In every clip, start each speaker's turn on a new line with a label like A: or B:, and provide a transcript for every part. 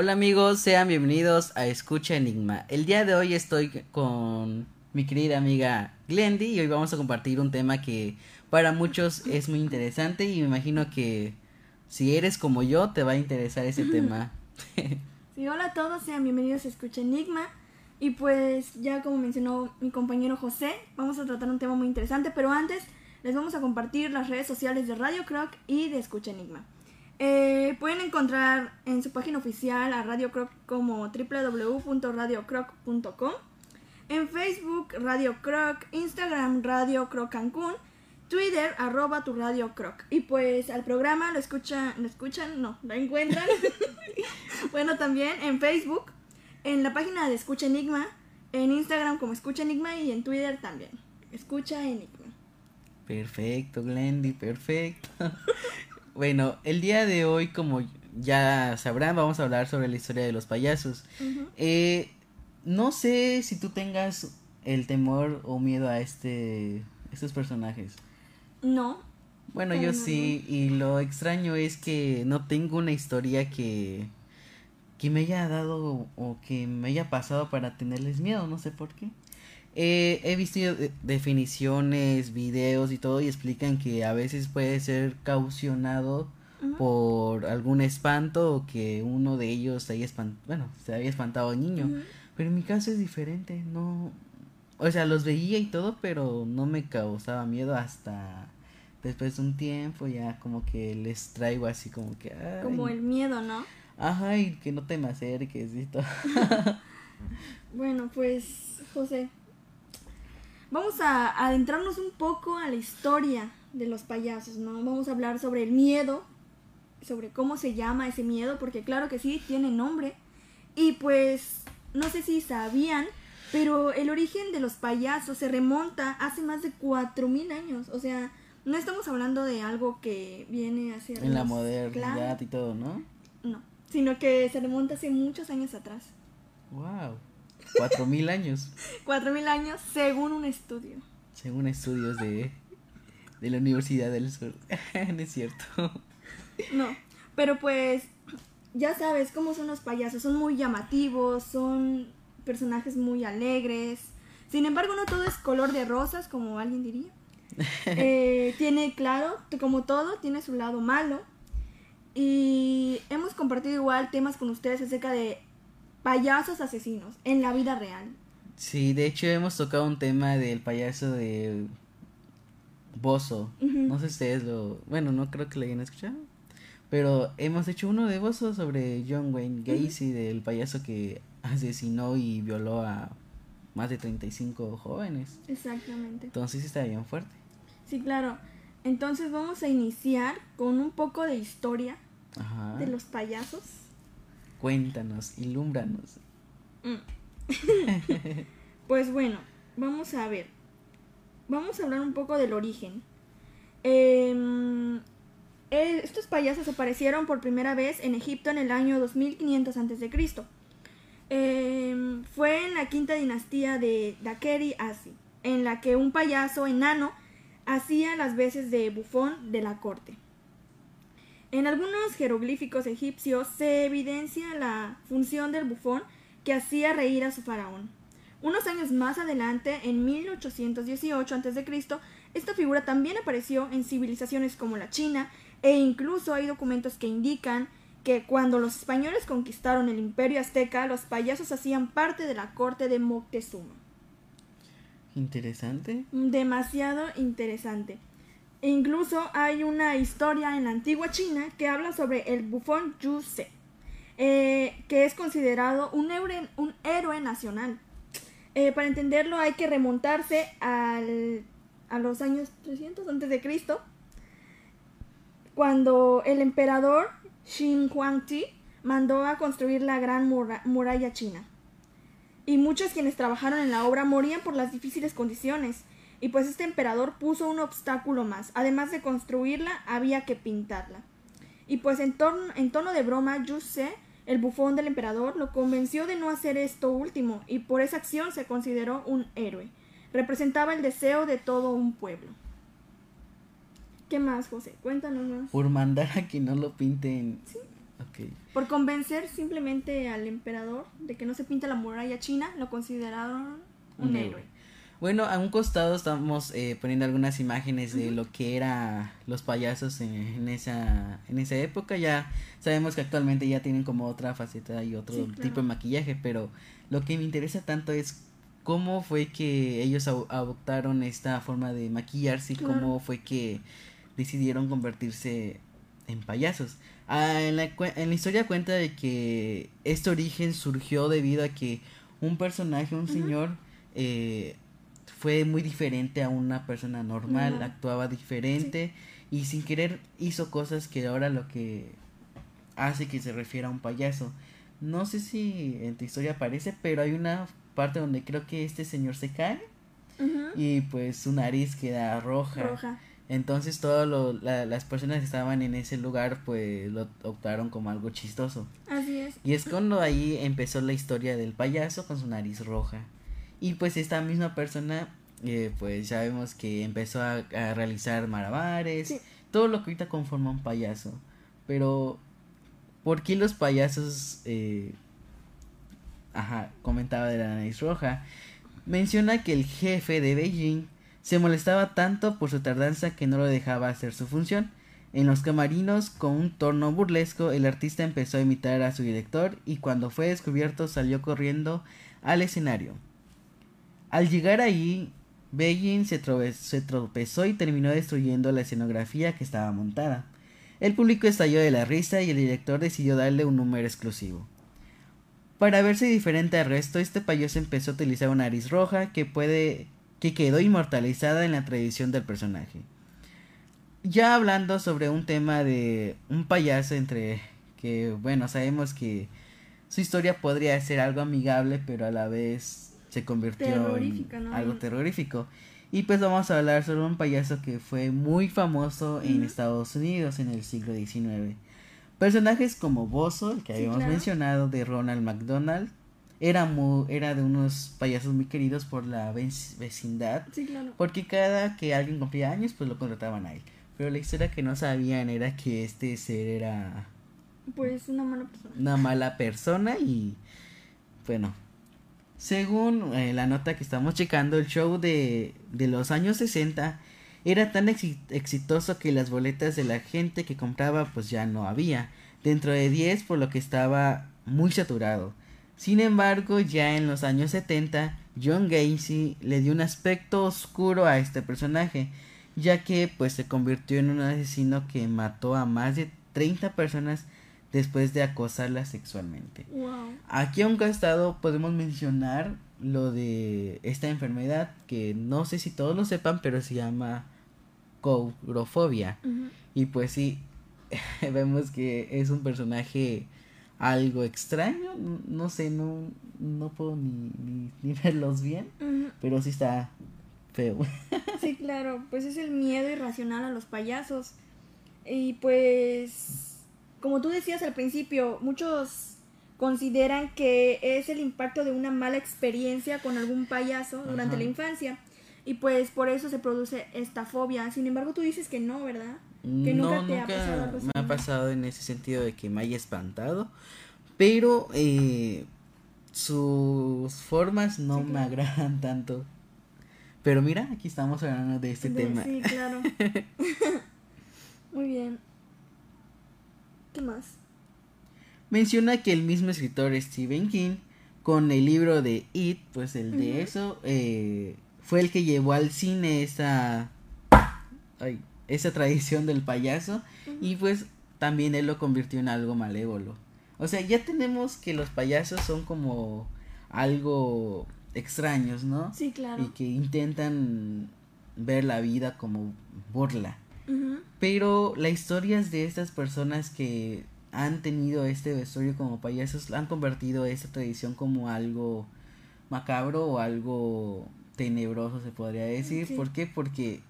A: Hola amigos, sean bienvenidos a Escucha Enigma. El día de hoy estoy con mi querida amiga Glendy y hoy vamos a compartir un tema que para muchos es muy interesante y me imagino que si eres como yo te va a interesar ese tema.
B: sí, hola a todos, sean bienvenidos a Escucha Enigma. Y pues ya como mencionó mi compañero José, vamos a tratar un tema muy interesante, pero antes les vamos a compartir las redes sociales de Radio Croc y de Escucha Enigma. Eh, pueden encontrar en su página oficial a Radio Croc como www.radiocroc.com, en Facebook Radio Croc, Instagram Radio Croc Cancún, Twitter arroba tu Radio Croc. Y pues al programa lo escuchan, lo escuchan, no, lo encuentran. bueno, también en Facebook, en la página de Escucha Enigma, en Instagram como Escucha Enigma y en Twitter también. Escucha Enigma.
A: Perfecto, Glendy, perfecto. bueno, el día de hoy, como ya sabrán, vamos a hablar sobre la historia de los payasos. eh, no sé si tú tengas el temor o miedo a este estos personajes.
B: No.
A: Bueno, yo sí, y lo extraño es que no tengo una historia que que me haya dado o que me haya pasado para tenerles miedo, no sé por qué. Eh, he visto definiciones, videos y todo y explican que a veces puede ser caucionado por algún espanto o que uno de ellos haya espantado, bueno, se había espantado al niño. Pero en mi caso es diferente, no... O sea, los veía y todo, pero no me causaba miedo hasta después de un tiempo ya como que les traigo así como que...
B: Como el miedo, ¿no?
A: Ajá, y que no te me acerques y todo.
B: bueno, pues, José, Vamos a adentrarnos un poco a la historia de los payasos, ¿no? Vamos a hablar sobre el miedo, sobre cómo se llama ese miedo, porque claro que sí, tiene nombre. Y pues, no sé si sabían, pero el origen de los payasos se remonta hace más de 4.000 años. O sea, no estamos hablando de algo que viene hacia...
A: En la modernidad y todo, ¿no?
B: No, sino que se remonta hace muchos años atrás.
A: ¡Wow! Cuatro mil años.
B: Cuatro mil años según un estudio.
A: Según estudios de, de la Universidad del Sur. no es cierto.
B: No, pero pues ya sabes cómo son los payasos. Son muy llamativos, son personajes muy alegres. Sin embargo, no todo es color de rosas, como alguien diría. Eh, tiene, claro, como todo, tiene su lado malo. Y hemos compartido igual temas con ustedes acerca de payasos asesinos en la vida real.
A: Sí, de hecho hemos tocado un tema del payaso de Bozo. No sé si ustedes lo... Bueno, no creo que lo hayan escuchado. Pero hemos hecho uno de Bozo sobre John Wayne Gacy, del payaso que asesinó y violó a más de 35 jóvenes.
B: Exactamente.
A: Entonces está bien fuerte.
B: Sí, claro. Entonces vamos a iniciar con un poco de historia de los payasos.
A: Cuéntanos, ilúmbranos. Mm.
B: pues bueno, vamos a ver. Vamos a hablar un poco del origen. Em, eh, estos payasos aparecieron por primera vez en Egipto en el año 2500 a.C. Eh, fue en la quinta dinastía de Dakeri Asi, en la que un payaso enano hacía las veces de bufón de la corte. En algunos jeroglíficos egipcios se evidencia la función del bufón que hacía reír a su faraón. Unos años más adelante, en 1818 a.C., esta figura también apareció en civilizaciones como la China e incluso hay documentos que indican que cuando los españoles conquistaron el imperio azteca, los payasos hacían parte de la corte de Moctezuma.
A: Interesante.
B: Demasiado interesante. Incluso hay una historia en la antigua China que habla sobre el bufón Yu Se, eh, que es considerado un, héroe nacional. Eh, para entenderlo hay que remontarse a los años 300 antes de Cristo, cuando el emperador Xin Huangti mandó a construir la gran muralla china. Y muchos quienes trabajaron en la obra morían por las difíciles condiciones y pues este emperador puso un obstáculo más. Además de construirla, había que pintarla. Y pues en, en tono de broma, Yuse, el bufón del emperador, lo convenció de no hacer esto último, y por esa acción se consideró un héroe. Representaba el deseo de todo un pueblo. ¿Qué más, José? Cuéntanos más.
A: Por mandar a que no lo pinten. Ok.
B: Por convencer simplemente al emperador de que no se pinta la muralla china, lo consideraron un,
A: Un
B: héroe.
A: héroe. Bueno, a un costado estamos eh, poniendo algunas imágenes de lo que era los payasos en, en esa en esa época. Ya sabemos que actualmente ya tienen como otra faceta y otro
B: Sí, claro.
A: tipo de maquillaje, pero lo que me interesa tanto es cómo fue que ellos adoptaron esta forma de maquillarse y
B: Claro.
A: cómo fue que decidieron convertirse en payasos. Ah, en, la, en la historia cuenta de que este origen surgió debido a que un personaje, un señor, eh, fue muy diferente a una persona normal, actuaba diferente y sin querer hizo cosas que ahora lo que hace que se refiera a un payaso. No sé si en tu historia aparece, pero hay una parte donde creo que este señor se cae y pues su nariz queda roja.
B: Roja.
A: Entonces todas las personas que estaban en ese lugar pues lo optaron como algo chistoso.
B: Así es.
A: Y es cuando ahí empezó la historia del payaso con su nariz roja. Y pues esta misma persona, eh, pues sabemos que empezó a, a realizar malabares,
B: Sí.
A: todo lo que ahorita conforma un payaso. Pero, ¿por qué los payasos, eh, ajá, comentaba de la nariz roja? Menciona que el jefe de Beijing se molestaba tanto por su tardanza que no lo dejaba hacer su función. En los camarinos, con un torno burlesco, el artista empezó a imitar a su director y cuando fue descubierto salió corriendo al escenario. Al llegar ahí, Beijing se, se tropezó y terminó destruyendo la escenografía que estaba montada. El público estalló de la risa y el director decidió darle un número exclusivo. Para verse diferente al resto, este payaso empezó a utilizar una nariz roja que puede que quedó inmortalizada en la tradición del personaje. Ya hablando sobre un tema de un payaso entre que bueno, sabemos que su historia podría ser algo amigable, pero a la vez se convirtió en
B: ¿no?
A: algo terrorífico. Y pues vamos a hablar sobre un payaso que fue muy famoso en. Estados Unidos en el siglo XIX. Personajes como Bozo, el que
B: Sí,
A: habíamos
B: claro.
A: mencionado, de Ronald McDonald, era, mu- era de unos payasos muy queridos por la vec- vecindad,
B: Sí, claro.
A: porque cada que alguien cumplía años, pues lo contrataban a él. Pero la historia que no sabían era que este ser era
B: Pues una mala persona.
A: una mala persona y bueno según eh, la nota que estamos checando el show de, de los años 60 era tan exi- exitoso que las boletas de la gente que compraba pues ya no había. Dentro de 10 por lo que estaba muy saturado. Sin embargo ya en los años 70 John Gacy le dio un aspecto oscuro a este personaje ya que pues se convirtió en un asesino que mató a más de 30 personas después de acosarlas sexualmente.
B: Wow.
A: Aquí a un costado podemos mencionar lo de esta enfermedad que no sé si todos lo sepan, pero se llama courofobia. Y pues sí, vemos que es un personaje algo extraño, no sé, no, no puedo ni, ni, ni verlos bien, pero sí está feo.
B: Sí, claro, pues es el miedo irracional a los payasos. Y pues, como tú decías al principio, muchos consideran que es el impacto de una mala experiencia con algún payaso durante
A: Ajá.
B: la infancia. Y pues por eso se produce esta fobia. Sin embargo, tú dices que no, ¿verdad? Que nunca
A: no,
B: te ha pasado algo así,
A: me ha pasado en ese sentido de que me haya espantado, pero eh, sus formas no
B: Sí,
A: me agradan tanto. Pero mira, aquí estamos hablando de este
B: De-
A: tema.
B: Sí, claro. Muy bien. ¿Qué más?
A: Menciona que el mismo escritor Stephen King, con el libro de It, pues el de eso, eh, fue el que llevó al cine esa, ay, esa tradición del payaso y pues también él lo convirtió en algo malévolo. O sea, ya tenemos que los payasos son como algo extraños, ¿no?
B: Sí, claro.
A: Y que intentan ver la vida como burla. Pero las historias de estas personas que han tenido este vestuario como payasos han convertido esta tradición como algo macabro o algo tenebroso se podría decir.
B: Sí.
A: ¿Por qué? Porque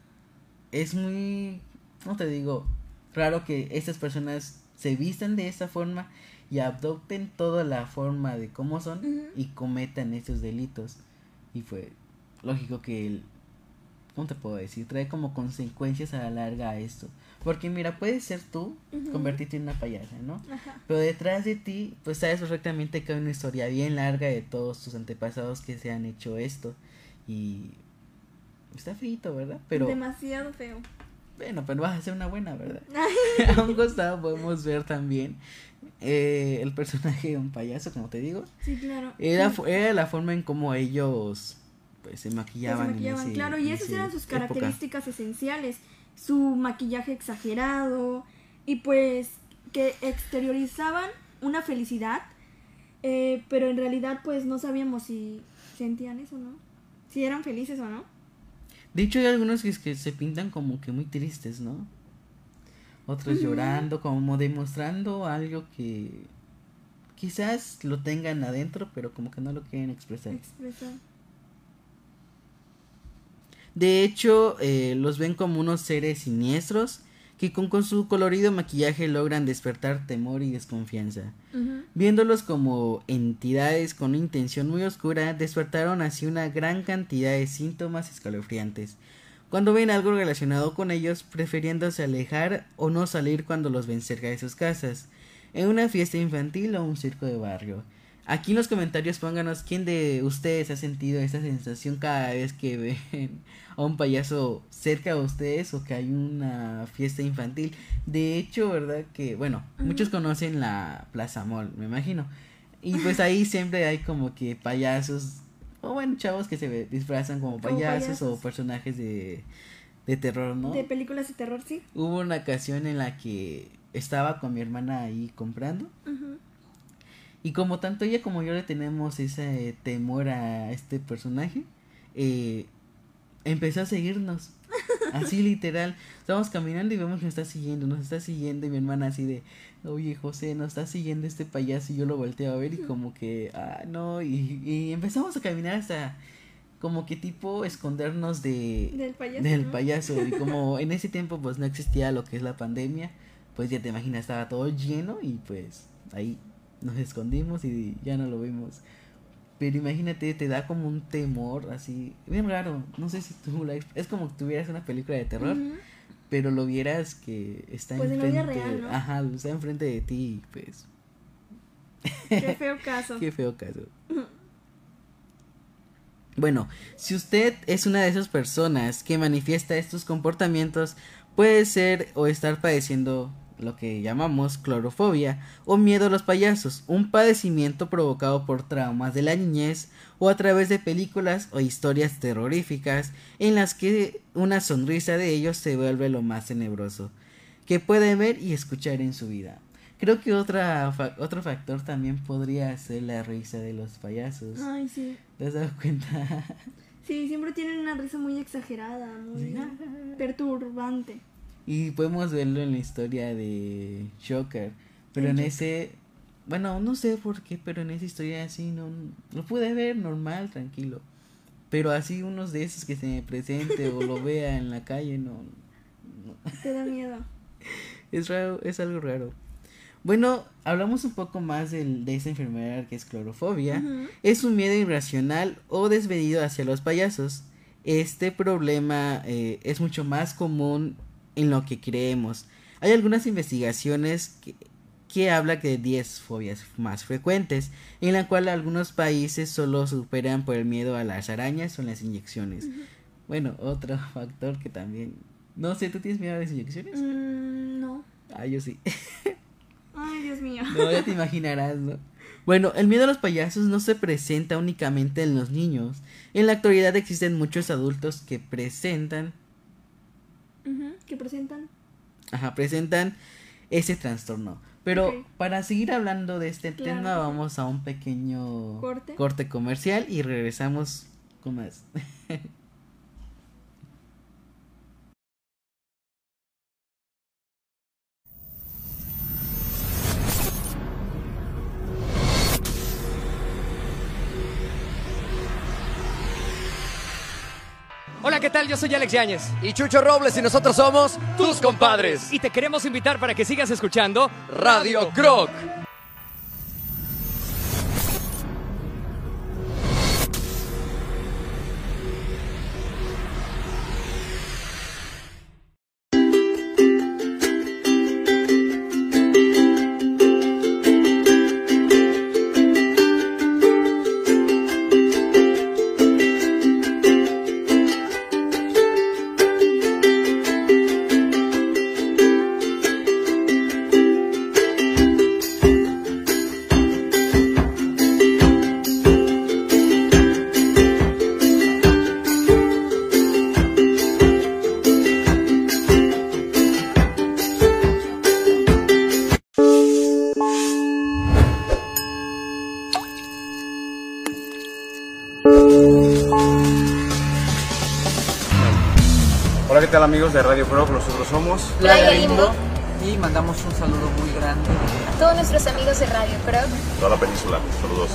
A: es muy, no te digo, raro que estas personas se vistan de esta forma y adopten toda la forma de cómo son y cometan estos delitos. Y fue lógico que el- ¿cómo te puedo decir? Trae como consecuencias a la larga a esto. Porque mira, puedes ser tú, convertirte en una payasa, ¿no? Pero detrás de ti, pues sabes perfectamente que hay una historia bien larga de todos tus antepasados que se han hecho esto. Y está feito, ¿verdad?
B: Pero... Demasiado feo.
A: Bueno, pero vas a ser una buena, ¿verdad? a un costado podemos ver también eh, el personaje de un payaso, como te digo.
B: Sí, claro.
A: Era, era la forma en cómo ellos pues se maquillaban.
B: claro, y esas eran sus características esenciales. Su maquillaje exagerado y pues que exteriorizaban una felicidad, eh, pero en realidad pues no sabíamos si sentían eso, ¿no? Si eran felices o no.
A: De hecho hay algunos que, que se pintan como que muy tristes, ¿no? Otros llorando, como demostrando algo que quizás lo tengan adentro, pero como que no lo quieren expresar. Expresar. De hecho, eh, los ven como unos seres siniestros que con, su colorido maquillaje logran despertar temor y desconfianza. Viéndolos como entidades con una intención muy oscura, despertaron así una gran cantidad de síntomas escalofriantes. Cuando ven algo relacionado con ellos, prefiriéndose alejar o no salir cuando los ven cerca de sus casas, en una fiesta infantil o un circo de barrio. Aquí en los comentarios pónganos quién de ustedes ha sentido esta sensación cada vez que ven a un payaso cerca de ustedes o que hay una fiesta infantil. De hecho, ¿verdad? Que, bueno, muchos conocen la Plaza Mall, me imagino. Y pues ahí siempre hay como que payasos, o bueno, chavos que se disfrazan como, payasos, o personajes de, de terror, ¿no?
B: De películas de terror, sí.
A: Hubo una ocasión en la que estaba con mi hermana ahí comprando. Y como tanto ella como yo le tenemos ese temor a este personaje, eh, empezó a seguirnos. Así literal. Estamos caminando y vemos que nos está siguiendo, nos está siguiendo y mi hermana así de, oye José, nos está siguiendo este payaso y yo lo volteo a ver y como que, ah, no, y, y empezamos a caminar hasta como que tipo escondernos de
B: del payaso,
A: del payaso y como en ese tiempo pues no existía lo que es la pandemia, pues ya te imaginas estaba todo lleno y pues ahí nos escondimos y ya no lo vimos. Pero imagínate, te da como un temor así, bien raro. No sé si tú la es como que tuvieras una película de terror, pero lo vieras que está
B: pues enfrente, real, ¿no?
A: ajá, está enfrente de ti, pues.
B: Qué feo caso.
A: Qué feo caso. Bueno, si usted es una de esas personas que manifiesta estos comportamientos, puede ser o estar padeciendo lo que llamamos clorofobia o miedo a los payasos, un padecimiento provocado por traumas de la niñez o a través de películas o historias terroríficas en las que una sonrisa de ellos se vuelve lo más tenebroso que puede ver y escuchar en su vida. Creo que otra otro factor también podría ser la risa de los payasos.
B: Ay, sí.
A: ¿Te has dado cuenta?
B: Sí, siempre tienen una risa muy exagerada, muy perturbante.
A: Y podemos verlo en la historia de Shocker. Pero en ese. Bueno, no sé por qué, pero en esa historia así no. Lo pude ver normal, tranquilo. Pero así unos de esos que se me presente o lo vea en la calle, no.
B: Te da miedo.
A: Es raro, es algo raro. Bueno, hablamos un poco más de, de esa enfermedad que es clorofobia. Es un miedo irracional o desvedido hacia los payasos. Este problema eh, es mucho más común en lo que creemos. Hay algunas investigaciones que, que habla de 10 fobias más frecuentes, en la cual algunos países solo superan por el miedo a las arañas o las inyecciones. Bueno, otro factor que también... No sé, ¿tú tienes miedo a las inyecciones?
B: Mm, no.
A: Ah, yo sí.
B: Ay, Dios mío.
A: No, ya te imaginarás, ¿no? Bueno, el miedo a los payasos no se presenta únicamente en los niños. En la actualidad existen muchos adultos que presentan
B: que presentan.
A: Ajá, presentan ese trastorno. Pero para seguir hablando de este tema, vamos a un pequeño
B: corte.
A: corte comercial y regresamos con más.
C: Hola, ¿qué tal? Yo soy Alex Yáñez.
D: Y Chucho Robles y nosotros somos
C: tus compadres. Y te queremos invitar para que sigas escuchando
D: Radio Croc.
E: Tal amigos de Radio Pro? Nosotros somos
F: Playa Limbo.
G: Y mandamos un saludo muy grande
F: A todos nuestros amigos de Radio Pro.
E: toda la península. Saludos.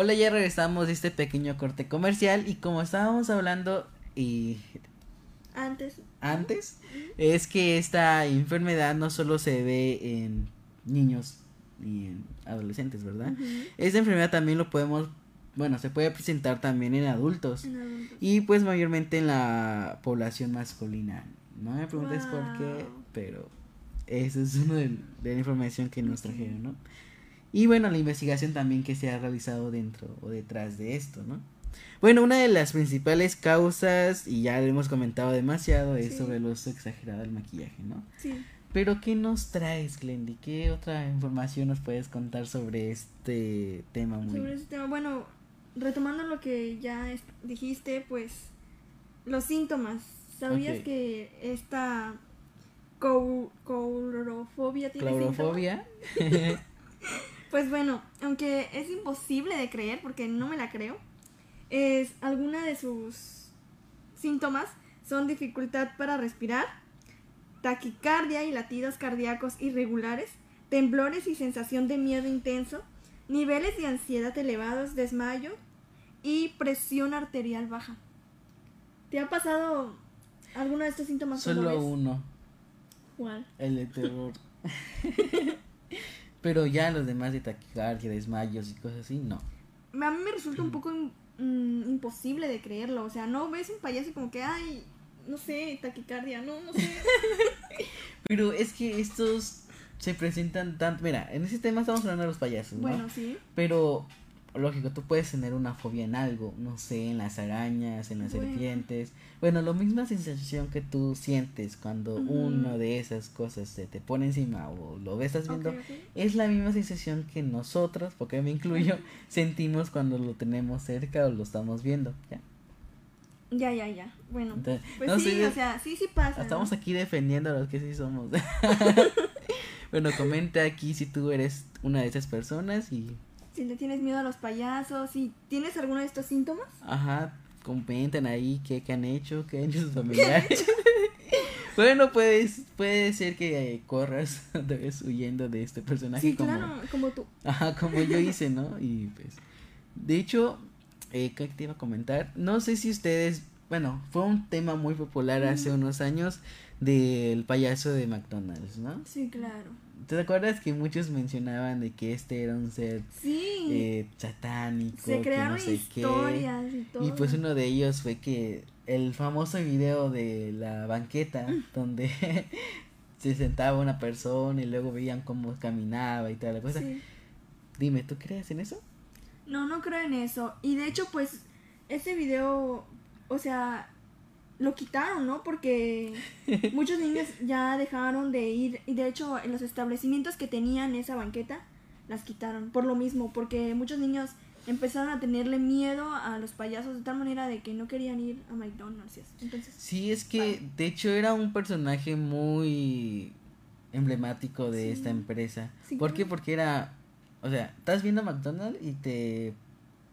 A: Hola, ya regresamos de este pequeño corte comercial y como estábamos hablando y
B: Antes,
A: antes, es que esta enfermedad no solo se ve en niños y en adolescentes, ¿verdad? Esta enfermedad también lo podemos, bueno, se puede presentar también en adultos
B: en adultos.
A: y pues mayormente en la población masculina. No me preguntes por qué, pero esa es una de, de la información que nos trajeron, ¿no? Y bueno, la investigación también que se ha realizado dentro o detrás de esto, ¿no? Bueno, una de las principales causas, y ya lo hemos comentado demasiado, es
B: Sí.
A: sobre el uso exagerado del maquillaje, ¿no?
B: Sí.
A: Pero ¿qué nos traes, Glendy? ¿Qué otra información nos puedes contar sobre este tema muy...
B: Sobre ese tema, bueno, retomando lo que ya dijiste, pues los síntomas. ¿Sabías que esta cou- coulrofobia tiene síntomas? Pues bueno, aunque es imposible de creer, porque no me la creo, es alguna de sus síntomas son dificultad para respirar, taquicardia y latidos cardíacos irregulares, temblores y sensación de miedo intenso, niveles de ansiedad elevados, desmayo y presión arterial baja. ¿Te ha pasado alguno de estos síntomas?
A: Solo uno,
B: ¿Cuál?
A: el de terror. Pero ya los demás de taquicardia, desmayos y cosas así, no.
B: A mí me resulta un poco im- mm, imposible de creerlo. O sea, no ves un payaso como que, ay, no sé, taquicardia, no, no sé.
A: Pero es que estos se presentan tanto... Mira, en ese tema estamos hablando de los payasos, ¿no?
B: bueno, sí.
A: Pero, lógico, tú puedes tener una fobia en algo, no sé, en las arañas, en las
B: Bueno.
A: serpientes. Bueno, la misma sensación que tú sientes cuando una de esas cosas se te pone encima o lo ves, estás viendo, es la misma sensación que nosotros, porque me incluyo, sentimos cuando lo tenemos cerca o lo estamos viendo. ¿ya?
B: Ya, ya, ya. Bueno,
A: Entonces,
B: pues
A: no
B: sí, o sea, sí, sí pasa.
A: Estamos
B: ¿no?
A: aquí defendiendo a los que sí somos. bueno, comenta aquí si tú eres una de esas personas y
B: Si le tienes miedo a los payasos, si tienes alguno de estos síntomas,
A: Ajá, comenten ahí qué, qué han hecho, qué han hecho sus familiares. bueno, pues puede ser que eh, corras otra vez huyendo de este personaje
B: sí,
A: como,
B: claro, como tú.
A: ajá, como yo hice, ¿no? Y pues, de hecho, eh, ¿qué te iba a comentar? No sé si ustedes, bueno, fue un tema muy popular hace unos años del payaso de McDonald's, ¿no?
B: Sí, claro.
A: ¿Te acuerdas que muchos mencionaban de que este era un ser
B: Sí,
A: eh, satánico,
B: se
A: que
B: crearon
A: no sé qué?
B: historias y todo.
A: Y pues uno de ellos fue que el famoso video de la banqueta donde se sentaba una persona y luego veían cómo caminaba y toda la cosa.
B: Sí.
A: Dime, ¿tú crees en eso?
B: No, no creo en eso. Y de hecho, pues, ese video, o sea, lo quitaron, ¿no? Porque muchos niños ya dejaron de ir. Y de hecho, en los establecimientos que tenían esa banqueta, las quitaron. Por lo mismo, porque muchos niños empezaron a tenerle miedo a los payasos de tal manera de que no querían ir a McDonald's. Entonces,
A: Sí, es que de hecho era un personaje muy emblemático de
B: Sí.
A: esta empresa.
B: Sí,
A: ¿Por qué? Porque era, o sea, estás viendo McDonald's y te...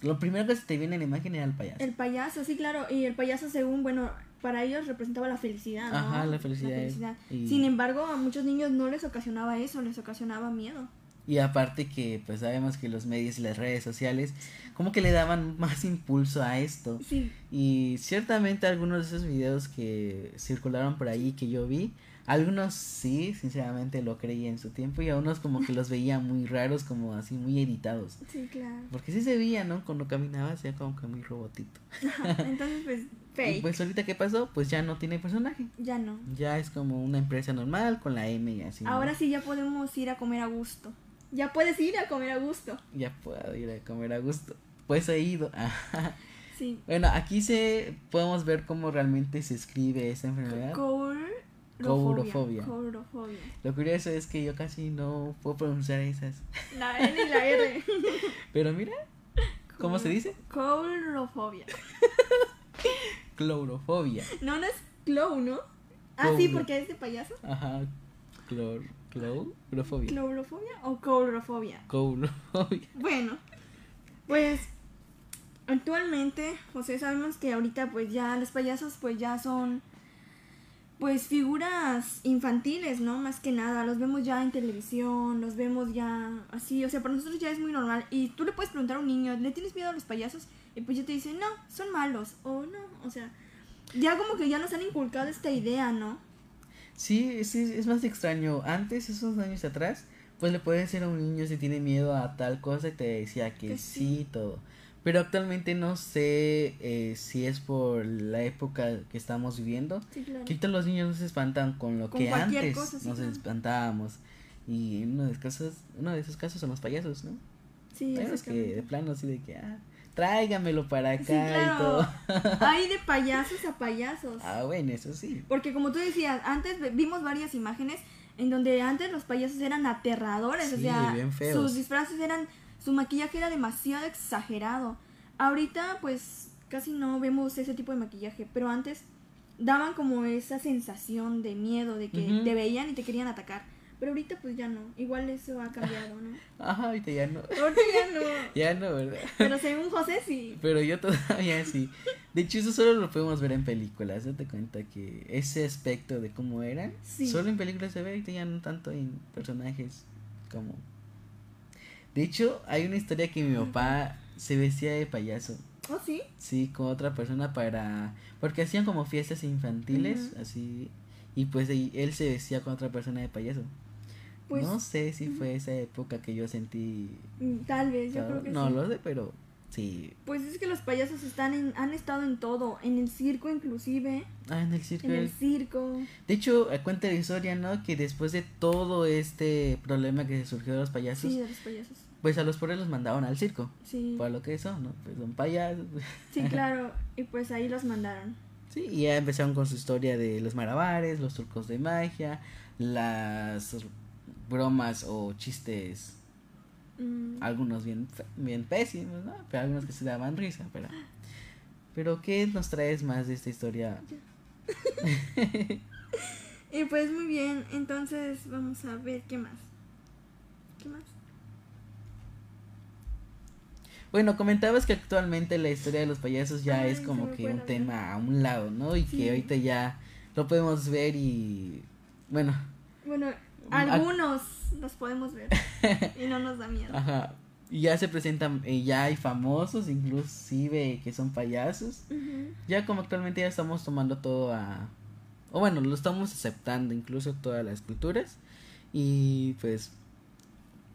A: Lo primero que se te viene en la imagen era el payaso.
B: el payaso, sí, claro. Y el payaso, según, bueno, para ellos representaba la felicidad, ¿no?
A: Ajá, la felicidad. Y-
B: Sin embargo, a muchos niños no les ocasionaba eso, les ocasionaba miedo.
A: Y aparte que pues sabemos que los medios y las redes sociales como que le daban más impulso a esto.
B: Sí,
A: Y ciertamente algunos de esos videos que circularon por ahí que yo vi, algunos sí, sinceramente lo creí en su tiempo y a unos como que los veía muy raros, como así muy editados.
B: sí, claro.
A: Porque sí se veía, ¿no? Cuando caminaba hacía como que muy robotito.
B: Entonces, pues,
A: Y
B: fake.
A: pues ahorita que pasó, pues ya no tiene personaje.
B: ya no.
A: Ya es como una empresa normal con la M y así. ¿no?
B: Ahora sí ya podemos ir a comer a gusto. Ya puedes ir a comer a gusto.
A: Ya puedo ir a comer a gusto. Pues he ido.
B: Sí.
A: Bueno, aquí se podemos ver cómo realmente se escribe esa enfermedad.
B: Courofobia.
A: Courofobia. Lo curioso es que yo casi no puedo pronunciar esas.
B: La N y la R.
A: Pero mira, ¿cómo se dice?
B: Courofobia.
A: Clorofobia.
B: No, no es clown, ¿no? Ah, sí, porque es de payaso.
A: Ajá. Clor, clorofobia.
B: ¿Clorofobia o courofobia?
A: Courofobia.
B: Bueno, pues actualmente, José, sabemos que ahorita pues ya los payasos pues ya son pues figuras infantiles, ¿no? Más que nada, los vemos ya en televisión, los vemos ya así, o sea, para nosotros ya es muy normal. Y tú le puedes preguntar a un niño, ¿le tienes miedo a los payasos? Y pues ya te dicen, no, son malos, o no, o sea, ya como que ya nos han inculcado esta idea, ¿no?
A: Sí, sí, es más extraño. Antes, esos años atrás, pues le puedes decir a un niño si tiene miedo a tal cosa y te decía que,
B: Que
A: sí,
B: sí.
A: todo. Pero actualmente no sé eh, si es por la época que estamos viviendo.
B: Sí, claro.
A: Que ahorita los niños no se espantan con lo
B: Con
A: que antes
B: cosa, sí,
A: nos
B: claro.
A: espantábamos. Y uno de, esos casos, uno de esos casos son los payasos, ¿no?
B: Sí,
A: Hay unos que de plano así de que, ah, tráigamelo para acá
B: Sí,
A: y todo.
B: Hay de payasos a payasos.
A: ah, bueno, eso sí.
B: Porque como tú decías, antes vimos varias imágenes en donde antes los payasos eran aterradores, o
A: Sí,
B: sea,
A: bien feos.
B: sus disfraces eran, su maquillaje era demasiado exagerado. Ahorita pues casi no vemos ese tipo de maquillaje, pero antes daban como esa sensación de miedo, de que te veían y te querían atacar. Pero ahorita pues ya no, igual eso ha cambiado, ¿no?
A: Ajá, ahorita ya no.
B: Ahorita ya no.
A: Ya no, ¿verdad?
B: Pero según José sí.
A: Pero yo todavía sí. De hecho, eso solo lo podemos ver en películas. Date cuenta que ese aspecto de cómo eran,
B: Sí.
A: solo en películas se ve ahorita ya no tanto en personajes como. De hecho, hay una historia que mi papá se vestía de payaso.
B: ¿Oh sí?
A: Sí, con otra persona para. Porque hacían como fiestas infantiles, así. Y pues él se vestía con otra persona de payaso.
B: Pues
A: no sé si fue esa época que yo sentí.
B: mm, tal vez, yo creo que
A: no
B: sí.
A: lo sé, pero sí.
B: Pues es que los payasos están en, han estado en todo, en el circo inclusive,
A: Ah, en el circo.
B: en el circo.
A: De hecho, cuenta la historia, ¿no? Que después de todo este problema que se surgió de los payasos,
B: Sí, de los payasos.
A: Pues a los pobres los mandaron al circo.
B: Sí,
A: Para lo que son, ¿no? Pues son payasos.
B: sí, claro. Y pues ahí los mandaron.
A: Sí, y ya empezaron con su historia de los malabares, los trucos de magia, las bromas o chistes,
B: Mm,
A: algunos bien, bien pésimos, ¿no? Pero algunos que se daban risa, pero... Pero, ¿qué nos traes más de esta historia?
B: Y pues muy bien, entonces vamos a ver qué más. ¿Qué más?
A: Bueno, comentabas que actualmente la historia de los payasos ya
B: Ay,
A: es como que un tema a un lado, ¿no? Y
B: Sí.
A: que ahorita ya lo podemos ver y bueno,
B: Bueno,
A: Ah.
B: algunos los podemos ver y no nos da miedo.
A: ajá, y ya se presentan, eh, ya hay famosos inclusive que son payasos. Ya como actualmente ya estamos tomando todo a o bueno, lo estamos aceptando incluso todas las culturas y pues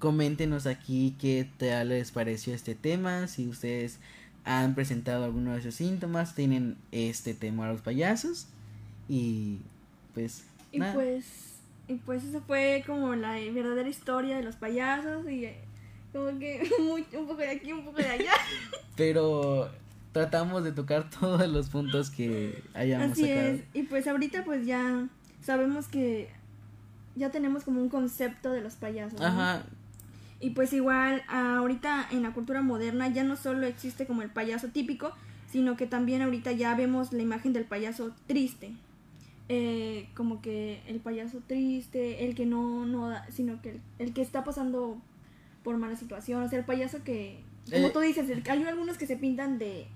A: coméntenos aquí qué tal les pareció este tema, si ustedes han presentado alguno de esos síntomas, tienen este temor a los payasos y pues
B: Y
A: nada.
B: pues, y pues eso fue como la verdadera historia de los payasos y eh, como que muy- un poco de aquí, un poco de allá.
A: pero tratamos de tocar todos los puntos que hayamos
B: Así
A: sacado.
B: es. Y pues ahorita pues ya sabemos que ya tenemos como un concepto de los payasos. ¿no? Y pues igual ahorita en la cultura moderna ya no solo existe como el payaso típico, sino que también ahorita ya vemos la imagen del payaso triste. Eh, como que el payaso triste, el que no, no da, sino que el, el que está pasando por mala situación, o sea, el payaso que, como
A: Eh.
B: tú dices, el- hay algunos que se pintan de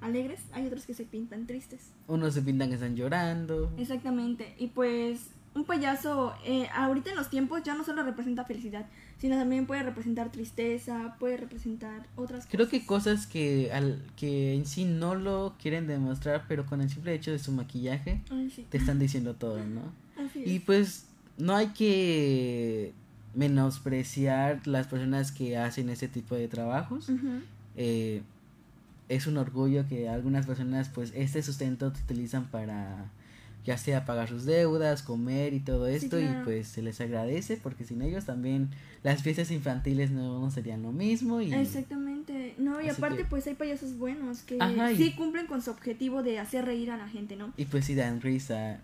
B: alegres, hay otros que se pintan tristes.
A: unos se pintan que están llorando.
B: Exactamente, y pues un payaso eh, ahorita en los tiempos ya no solo representa felicidad, sino también puede representar tristeza, puede representar otras cosas.
A: Creo que cosas que, al, que en sí no lo quieren demostrar, pero con el simple hecho de su maquillaje
B: Ay, sí.
A: te están diciendo todo, ¿no?
B: Así es.
A: Y pues no hay que menospreciar las personas que hacen ese tipo de trabajos. Eh, es un orgullo que algunas personas pues este sustento te utilizan para ya sea pagar sus deudas, comer y todo esto y
B: claro.
A: pues se les agradece porque sin ellos también las fiestas infantiles no, no serían lo mismo y
B: Exactamente. No, y
A: Así
B: aparte
A: que-
B: pues hay payasos buenos que
A: Ajá, y-
B: sí cumplen con su objetivo de hacer reír a la gente, ¿no?
A: y pues sí dan risa.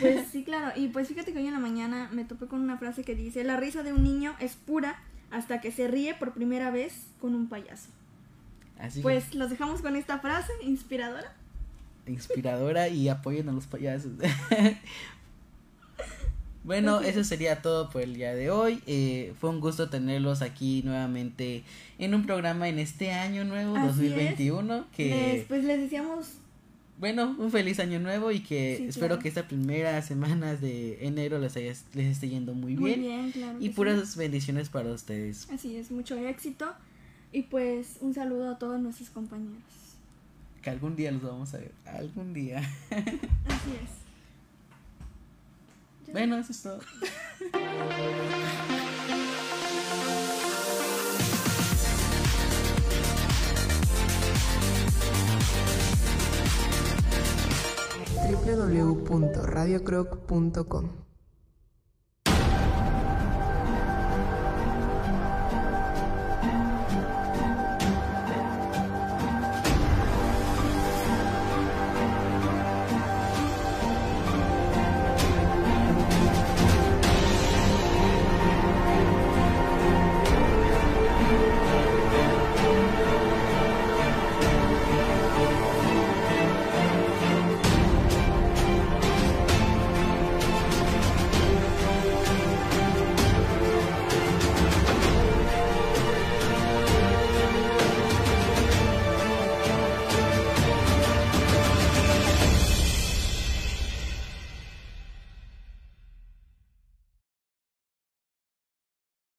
B: Pues sí, claro. Y pues fíjate que hoy en la mañana me topé con una frase que dice, la risa de un niño es pura hasta que se ríe por primera vez con un payaso.
A: Así
B: Pues los dejamos con esta frase inspiradora.
A: Que inspiradora y apoyen a los payasos. Bueno, eso sería todo por el día de hoy. Eh, fue un gusto tenerlos aquí nuevamente en un programa en este año nuevo,
B: Así
A: 2021. Que
B: Les, pues les decíamos
A: Bueno, un feliz año nuevo y que
B: Sí,
A: espero
B: claro.
A: que estas primeras semanas de enero les, haya- les esté yendo muy
B: muy
A: bien.
B: bien, claro.
A: y
B: que sí.
A: puras bendiciones para ustedes.
B: Así es, mucho éxito. Y pues un saludo a todos nuestros compañeros.
A: Que algún día los vamos a ver. Algún día.
B: Así es.
A: bueno, eso es todo.
H: www.radiocroc.com